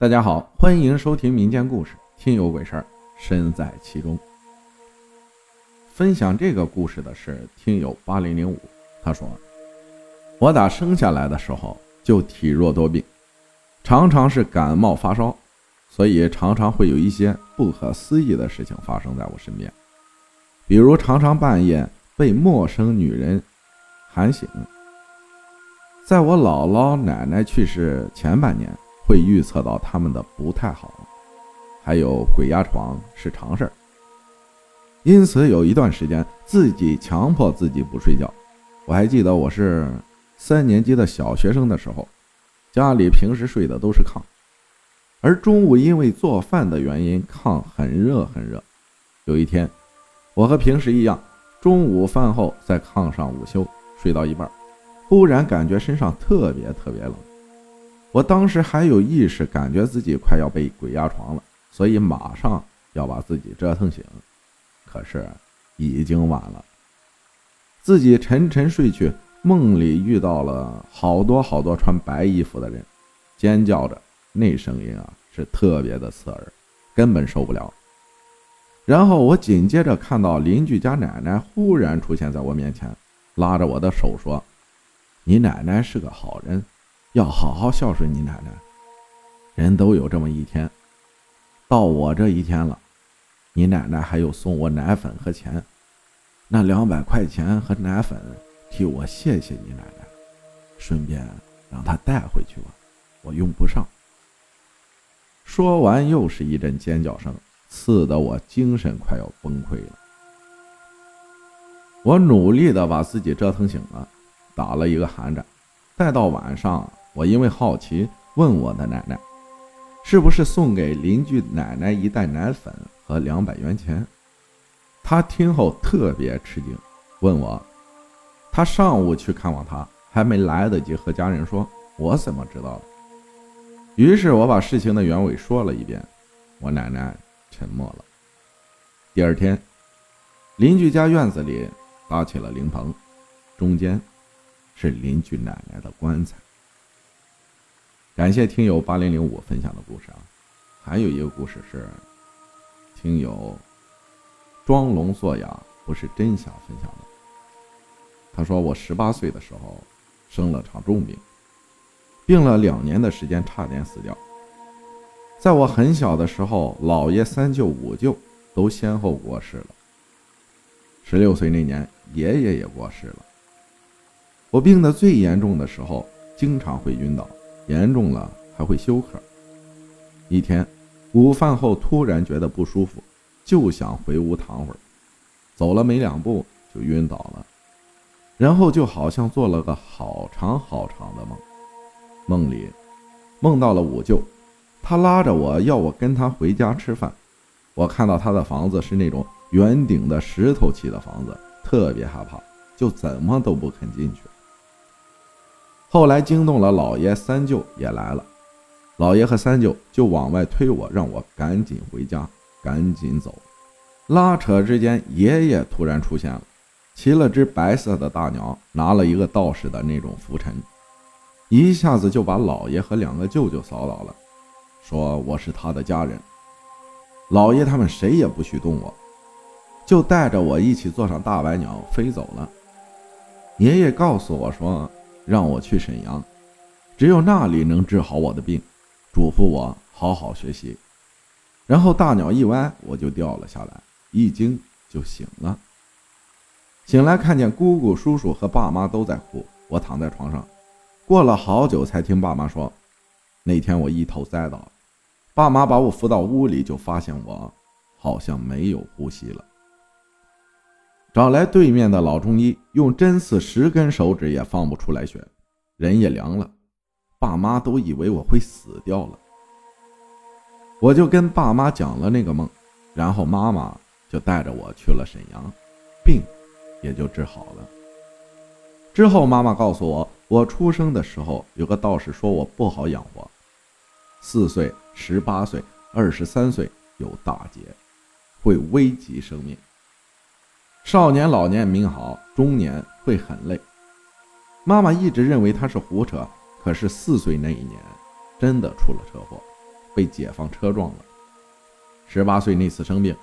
大家好，欢迎收听民间故事《听有鬼事儿》，身在其中。分享这个故事的是听友八零零五，他说：“我打生下来的时候就体弱多病，常常是感冒发烧，所以常常会有一些不可思议的事情发生在我身边，比如常常半夜被陌生女人喊醒。在我姥姥奶奶去世前半年。”会预测到他们的不太好，还有鬼压床是常事儿，因此有一段时间自己强迫自己不睡觉。我还记得我是三年级的小学生的时候，家里平时睡的都是炕，而中午因为做饭的原因，炕很热很热。有一天，我和平时一样，中午饭后在炕上午休，睡到一半，忽然感觉身上特别特别冷。我当时还有意识，感觉自己快要被鬼压床了，所以马上要把自己折腾醒。可是已经晚了，自己沉沉睡去，梦里遇到了好多好多穿白衣服的人，尖叫着，那声音啊是特别的刺耳，根本受不了。然后我紧接着看到邻居家奶奶忽然出现在我面前，拉着我的手说：“你奶奶是个好人。”要好好孝顺你奶奶，人都有这么一天，到我这一天了，你奶奶还有送我奶粉和钱，那两百块钱和奶粉替我谢谢你奶奶，顺便让她带回去吧，我用不上。说完又是一阵尖叫声，刺得我精神快要崩溃了。我努力的把自己折腾醒了，打了一个寒战，待到晚上。我因为好奇问我的奶奶，是不是送给邻居奶奶一袋奶粉和两百元钱？她听后特别吃惊，问我，她上午去看望她，还没来得及和家人说，我怎么知道的？于是我把事情的原委说了一遍，我奶奶沉默了。第二天，邻居家院子里搭起了灵棚，中间是邻居奶奶的棺材。感谢听友八零零五分享的故事啊，还有一个故事是听友装聋作哑不是真想分享的。他说我十八岁的时候生了场重病，病了两年的时间，差点死掉。在我很小的时候，姥爷、三舅、五舅都先后过世了。十六岁那年，爷爷也过世了。我病得最严重的时候，经常会晕倒。严重了还会休克。一天午饭后突然觉得不舒服，就想回屋躺会儿，走了没两步就晕倒了，然后就好像做了个好长好长的梦。梦里梦到了五舅，他拉着我要我跟他回家吃饭。我看到他的房子是那种圆顶的石头砌的房子，特别害怕，就怎么都不肯进去。后来惊动了老爷三舅也来了，老爷和三舅就往外推我，让我赶紧回家，赶紧走。拉扯之间，爷爷突然出现了，骑了只白色的大鸟，拿了一个道士的那种拂尘，一下子就把老爷和两个舅舅扫倒了，说我是他的家人，老爷他们谁也不许动我，就带着我一起坐上大白鸟飞走了。爷爷告诉我说。让我去沈阳，只有那里能治好我的病，嘱咐我好好学习。然后大鸟一歪，我就掉了下来，一惊就醒了。醒来看见姑姑、叔叔和爸妈都在哭，我躺在床上，过了好久才听爸妈说，那天我一头栽倒，爸妈把我扶到屋里，就发现我好像没有呼吸了。找来对面的老中医，用针刺十根手指也放不出来血，人也凉了。爸妈都以为我会死掉了。我就跟爸妈讲了那个梦，然后妈妈就带着我去了沈阳，病也就治好了。之后妈妈告诉我，我出生的时候有个道士说我不好养活，四岁、十八岁、二十三岁有大劫，会危及生命。少年、老年命好，中年会很累。妈妈一直认为他是胡扯，可是四岁那一年，真的出了车祸，被解放车撞了。十八岁那次生病，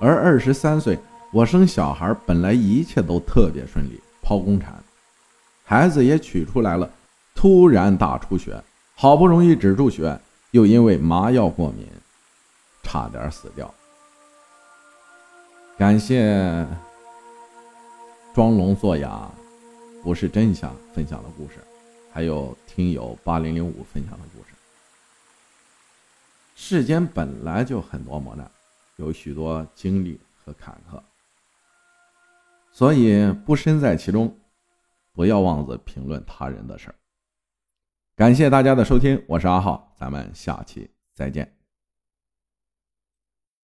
而二十三岁我生小孩，本来一切都特别顺利，剖宫产，孩子也取出来了，突然大出血，好不容易止住血，又因为麻药过敏，差点死掉。感谢装聋作哑不是真相分享的故事，还有听友八零零五分享的故事。世间本来就很多磨难，有许多经历和坎坷，所以不身在其中，不要妄自评论他人的事儿。感谢大家的收听，我是阿浩，咱们下期再见。